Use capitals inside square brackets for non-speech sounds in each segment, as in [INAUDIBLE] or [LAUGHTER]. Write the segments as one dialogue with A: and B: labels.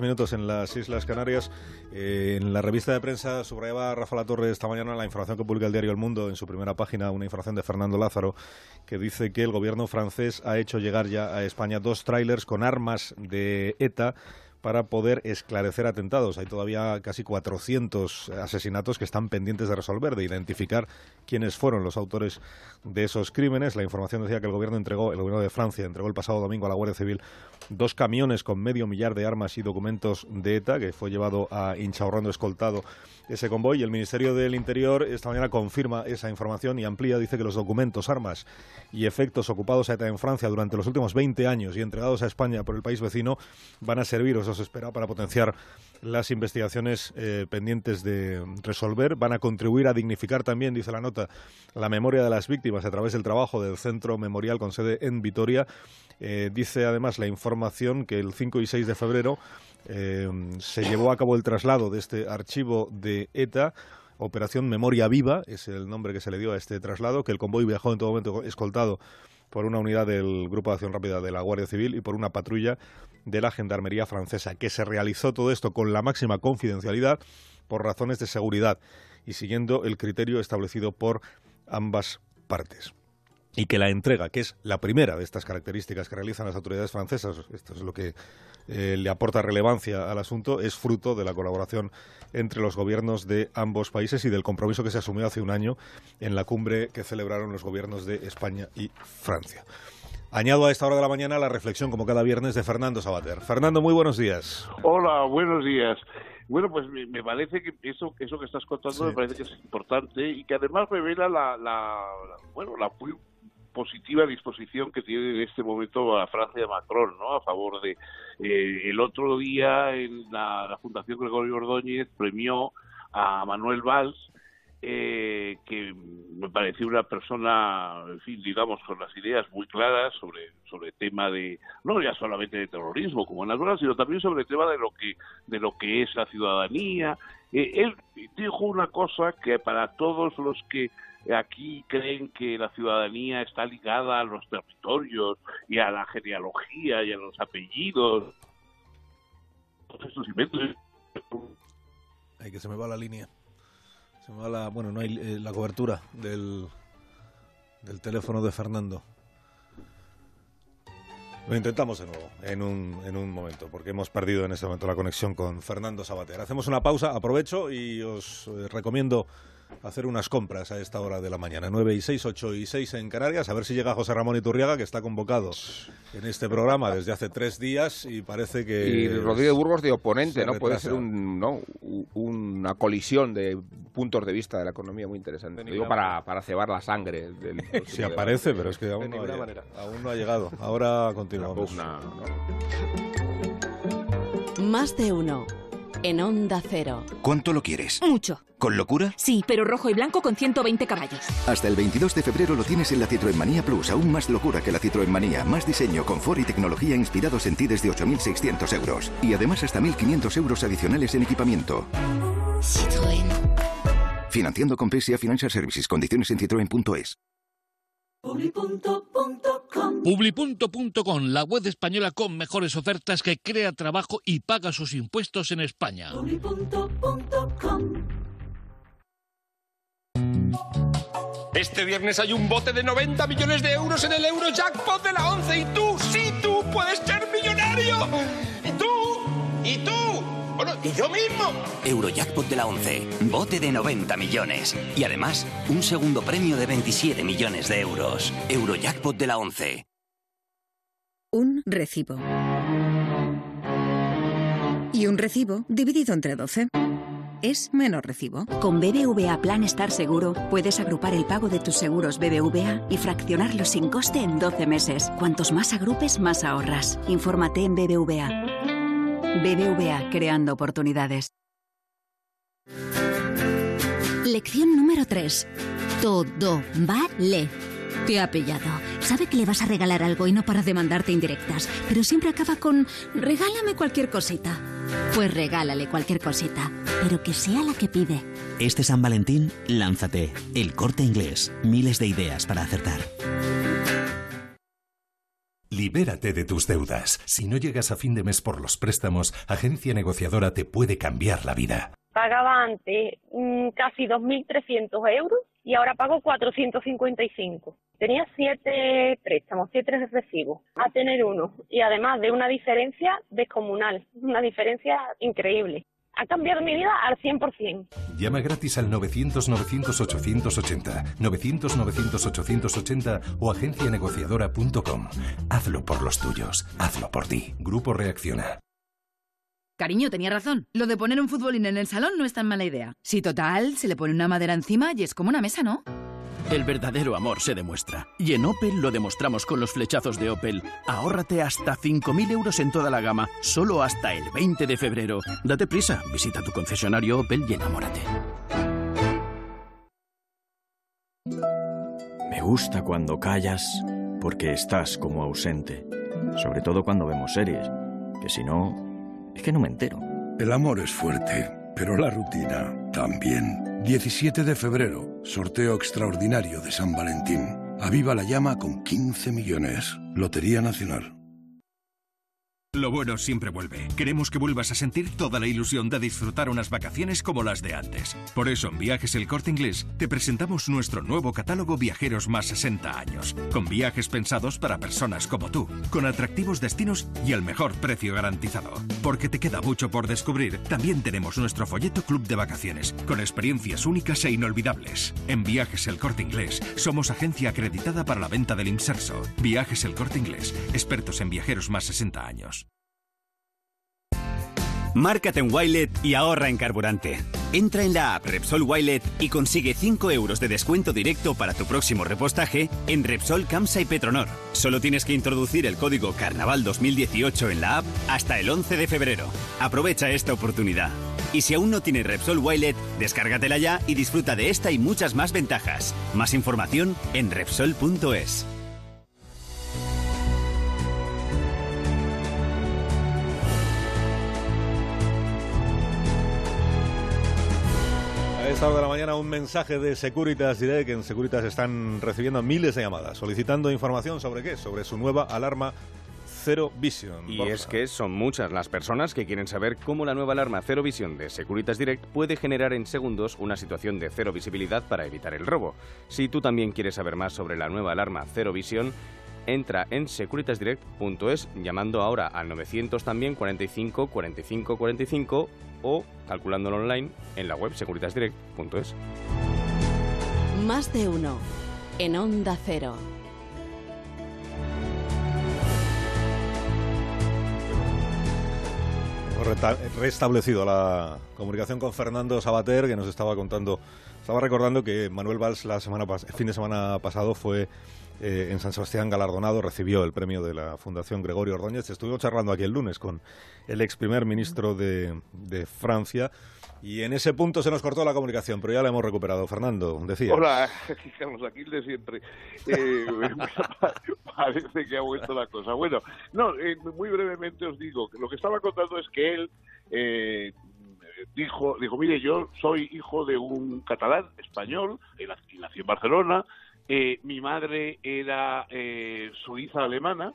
A: minutos en las Islas Canarias. Eh, en la revista de prensa subrayaba Rafa La Torre esta mañana la información que publica el diario El Mundo en su primera página, una información de Fernando Lázaro, que dice que el gobierno francés ha hecho llegar ya a España dos trailers con armas de ETA para poder esclarecer atentados. Hay todavía casi 400 asesinatos que están pendientes de resolver, de identificar quiénes fueron los autores de esos crímenes. La información decía que el gobierno entregó, el gobierno de Francia entregó el pasado domingo a la Guardia Civil dos camiones con medio millar de armas y documentos de ETA, que fue llevado a Inchaurrando escoltado ese convoy. Y el Ministerio del Interior esta mañana confirma esa información y amplía, dice que los documentos, armas y efectos ocupados a ETA en Francia durante los últimos 20 años y entregados a España por el país vecino van a servir, o se espera, para potenciar las investigaciones eh, pendientes de resolver. Van a contribuir a dignificar también, dice la nota, la memoria de las víctimas a través del trabajo del Centro Memorial con sede en Vitoria. Eh, dice además la información que el 5 y 6 de febrero eh, se llevó a cabo el traslado de este archivo de ETA. Operación Memoria Viva es el nombre que se le dio a este traslado, que el convoy viajó en todo momento escoltado por una unidad del Grupo de Acción Rápida de la Guardia Civil y por una patrulla de la Gendarmería francesa, que se realizó todo esto con la máxima confidencialidad por razones de seguridad y siguiendo el criterio establecido por ambas partes y que la entrega, que es la primera de estas características que realizan las autoridades francesas, esto es lo que eh, le aporta relevancia al asunto, es fruto de la colaboración entre los gobiernos de ambos países y del compromiso que se asumió hace un año en la cumbre que celebraron los gobiernos de España y Francia. Añado a esta hora de la mañana la reflexión, como cada viernes, de Fernando Sabater. Fernando, muy buenos días.
B: Hola, buenos días. Bueno, pues me, parece que eso, eso que estás contando me parece que es importante y que además revela la, la, bueno, la positiva disposición que tiene en este momento la Francia de Macron, ¿no? A favor de eh, el otro día en la, Fundación Gregorio Ordóñez premió a Manuel Valls eh, que me pareció una persona, en fin, digamos, con las ideas muy claras sobre sobre el tema de no ya solamente de terrorismo como en las sino también sobre el tema de lo que de lo que es la ciudadanía. Eh, él dijo una cosa que para todos los que aquí creen que la ciudadanía está ligada a los territorios y a la genealogía y a los apellidos.
A: Ay, que se me va la línea. Bueno, no hay eh, la cobertura del, del teléfono de Fernando. Lo intentamos de nuevo en un, en un momento, porque hemos perdido en este momento la conexión con Fernando Sabater. Hacemos una pausa, aprovecho y os eh, recomiendo hacer unas compras a esta hora de la mañana. 9 y 6, 8 y 6 en Canarias. A ver si llega José Ramón Iturriaga, que está convocado en este programa desde hace tres días y parece que...
C: Y Rodríguez Burgos de oponente, ¿no? Puede ser un, ¿no? una colisión de puntos de vista de la economía muy interesante. Digo para, para cebar la sangre. Del [LAUGHS]
A: si aparece, pero es que aún, no ha, aún no ha llegado. Ahora continuamos.
D: Más de uno en Onda Cero.
E: ¿Cuánto lo quieres?
F: Mucho.
E: ¿Con locura?
F: Sí, pero rojo y blanco con 120 caballos.
E: Hasta el 22 de febrero lo tienes en la Citroën Manía Plus, aún más locura que la Citroën Manía, más diseño, confort y tecnología inspirados en ti desde 8.600 euros. Y además hasta 1.500 euros adicionales en equipamiento.
F: Citroën.
E: Financiando con PSA Financial Services, condiciones en citroen.es.
G: Publi.com, la web española con mejores ofertas que crea trabajo y paga sus impuestos en España.
H: Este viernes hay un bote de 90 millones de euros en el Eurojackpot de la 11 y tú, sí, tú puedes ser millonario. Y tú, y tú, bueno, y yo mismo.
I: Eurojackpot de la 11, bote de 90 millones y además un segundo premio de 27 millones de euros. Eurojackpot de la 11.
J: Un recibo. Y un recibo dividido entre 12 es menos recibo.
K: Con BBVA Plan Estar Seguro puedes agrupar el pago de tus seguros BBVA y fraccionarlo sin coste en 12 meses. Cuantos más agrupes, más ahorras. Infórmate en BBVA. BBVA, creando oportunidades.
L: Lección número 3. Todo vale. Te ha pillado. Sabe que le vas a regalar algo y no para de mandarte indirectas, pero siempre acaba con regálame cualquier cosita. Pues regálale cualquier cosita, pero que sea la que pide.
M: Este San Valentín, lánzate. El corte inglés. Miles de ideas para acertar.
N: Libérate de tus deudas. Si no llegas a fin de mes por los préstamos, Agencia Negociadora te puede cambiar la vida.
O: Pagaba antes mm, casi 2.300 euros y ahora pago 455. Tenía siete préstamos, siete recibos, a tener uno. Y además de una diferencia descomunal, una diferencia increíble ha cambiado mi vida al 100%.
N: Llama gratis al 900-900-880, 900-900-880 o agencianegociadora.com. Hazlo por los tuyos, hazlo por ti. Grupo Reacciona.
P: Cariño, tenía razón. Lo de poner un futbolín en el salón no es tan mala idea. Si total, se le pone una madera encima y es como una mesa, ¿no?
Q: El verdadero amor se demuestra. Y en Opel lo demostramos con los flechazos de Opel. Ahórrate hasta 5.000 euros en toda la gama, solo hasta el 20 de febrero. Date prisa, visita tu concesionario Opel y enamórate.
R: Me gusta cuando callas porque estás como ausente. Sobre todo cuando vemos series. Que si no, es que no me entero.
S: El amor es fuerte, pero la rutina también. 17 de febrero, sorteo extraordinario de San Valentín. Aviva la llama con 15 millones. Lotería Nacional.
T: Lo bueno siempre vuelve. Queremos que vuelvas a sentir toda la ilusión de disfrutar unas vacaciones como las de antes. Por eso en Viajes El Corte Inglés te presentamos nuestro nuevo catálogo Viajeros más 60 años, con viajes pensados para personas como tú, con atractivos destinos y el mejor precio garantizado. Porque te queda mucho por descubrir, también tenemos nuestro folleto Club de Vacaciones, con experiencias únicas e inolvidables. En Viajes El Corte Inglés somos agencia acreditada para la venta del inserso. Viajes El Corte Inglés, expertos en viajeros más 60 años.
U: Márcate en Wilet y ahorra en carburante. Entra en la app Repsol Wilet y consigue 5 euros de descuento directo para tu próximo repostaje en Repsol, Camsa y Petronor. Solo tienes que introducir el código Carnaval 2018 en la app hasta el 11 de febrero. Aprovecha esta oportunidad. Y si aún no tienes Repsol Wilet, descárgatela ya y disfruta de esta y muchas más ventajas. Más información en Repsol.es.
A: A esta hora de la mañana un mensaje de Securitas Direct, que en Securitas están recibiendo miles de llamadas solicitando información sobre qué, sobre su nueva alarma Zero Vision.
V: Y es que son muchas las personas que quieren saber cómo la nueva alarma Zero Vision de Securitas Direct puede generar en segundos una situación de cero visibilidad para evitar el robo. Si tú también quieres saber más sobre la nueva alarma Zero Vision, entra en securitasdirect.es llamando ahora al 900 también 45 45 45 o calculándolo online en la web securitasdirect.es.
D: Más de uno en Onda Cero.
A: Hemos restablecido la comunicación con Fernando Sabater, que nos estaba contando, estaba recordando que Manuel Valls la semana el fin de semana pasado fue eh, en San Sebastián galardonado, recibió el premio de la Fundación Gregorio Ordóñez. Estuvimos charlando aquí el lunes con el ex primer ministro de, Francia. Y en ese punto se nos cortó la comunicación, pero ya la hemos recuperado. Fernando, decía.
B: Hola, [LAUGHS] de siempre. Eh, [LAUGHS] parece que ha vuelto la cosa. Bueno, no, eh, muy brevemente os digo que lo que estaba contando es que él eh, dijo, dijo, mire, yo soy hijo de un catalán español, y nací en Barcelona, eh, mi madre era eh, suiza alemana,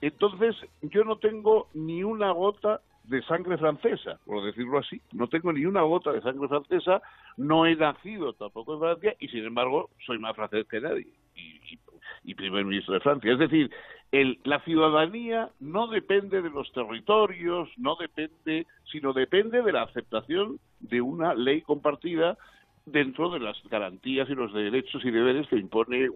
B: entonces yo no tengo ni una gota de sangre francesa, por decirlo así, no tengo ni una gota de sangre francesa, no he nacido tampoco en Francia y sin embargo soy más francés que nadie y, primer ministro de Francia. Es decir, el, la ciudadanía no depende de los territorios, no depende, sino depende de la aceptación de una ley compartida dentro de las garantías y los derechos y deberes que impone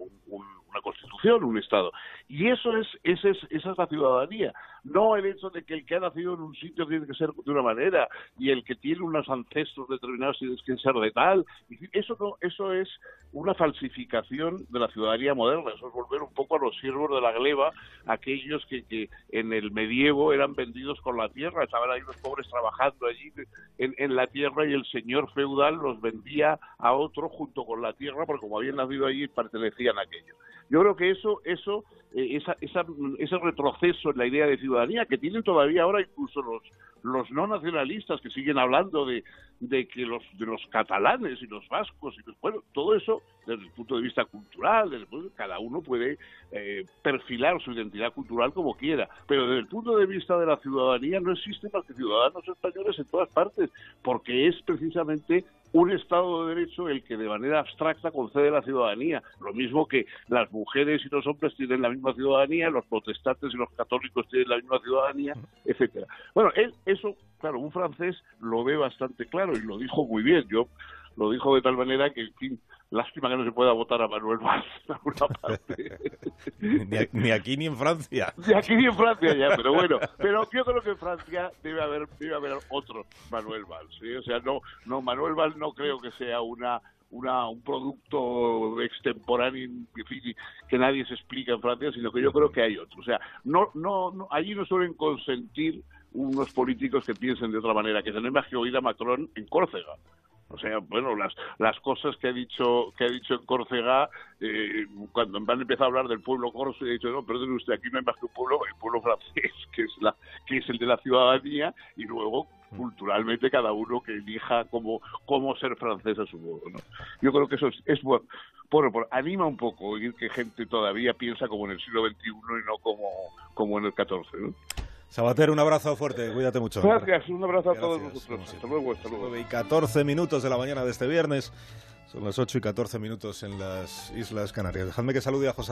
B: una constitución, un Estado. Y eso es, esa es, esa es la ciudadanía, no el hecho de que el que ha nacido en un sitio tiene que ser de una manera y el que tiene unos ancestros determinados tiene que ser de tal. Eso no, eso es una falsificación de la ciudadanía moderna, eso es volver un poco a los siervos de la gleba, aquellos que, que en el medievo eran vendidos con la tierra, estaban ahí los pobres trabajando allí en, en la tierra y el señor feudal los vendía a otro junto con la tierra, porque como habían nacido allí pertenecían a aquello. Yo creo que eso, eso, eh, esa, ese retroceso en la idea de ciudadanía que tienen todavía ahora incluso los los no nacionalistas que siguen hablando de, de que los de los catalanes y los vascos y bueno todo eso desde el punto de vista cultural desde cada uno puede eh, perfilar su identidad cultural como quiera pero desde el punto de vista de la ciudadanía no existe más que ciudadanos españoles en todas partes porque es precisamente un Estado de Derecho el que de manera abstracta concede la ciudadanía. Lo mismo que las mujeres y los hombres tienen la misma ciudadanía, los protestantes y los católicos tienen la misma ciudadanía, etcétera. Bueno, eso, claro, un francés lo ve bastante claro y lo dijo muy bien. Yo lo dijo de tal manera que, en fin, lástima que no se pueda votar a Manuel Valls en alguna parte. [LAUGHS]
A: ni, aquí ni en Francia.
B: Ni aquí ni en Francia ya, pero bueno. Pero yo creo que en Francia debe haber, debe haber otro Manuel Valls. O sea, no, no, Manuel Valls no creo que sea una una, un producto extemporáneo que nadie se explica en Francia, sino que yo creo que hay otro. O sea, no, no, no allí no suelen consentir unos políticos que piensen de otra manera, que tenemos que oír a Macron en Córcega. O sea, bueno, las, las cosas que ha dicho que ha dicho en Córcega, eh, cuando han empezado a hablar del pueblo corso, he dicho, no, perdón usted, aquí no hay más que un pueblo, el pueblo francés, [LAUGHS] que es, la, que es el de la ciudadanía, y luego culturalmente cada uno que elija cómo, cómo ser francés a su modo. ¿no? Yo creo que eso es, es bueno. Bueno, anima un poco oír que gente todavía piensa como en el siglo XXI y no como, como en el XIV. ¿no?
A: Sabater, un abrazo fuerte, cuídate mucho.
B: Gracias, un abrazo a todos nosotros. Hasta luego, hasta luego.
A: y 14 minutos de la mañana de este viernes. Son las 8 y 14 minutos en las Islas Canarias. Dejadme que salude a José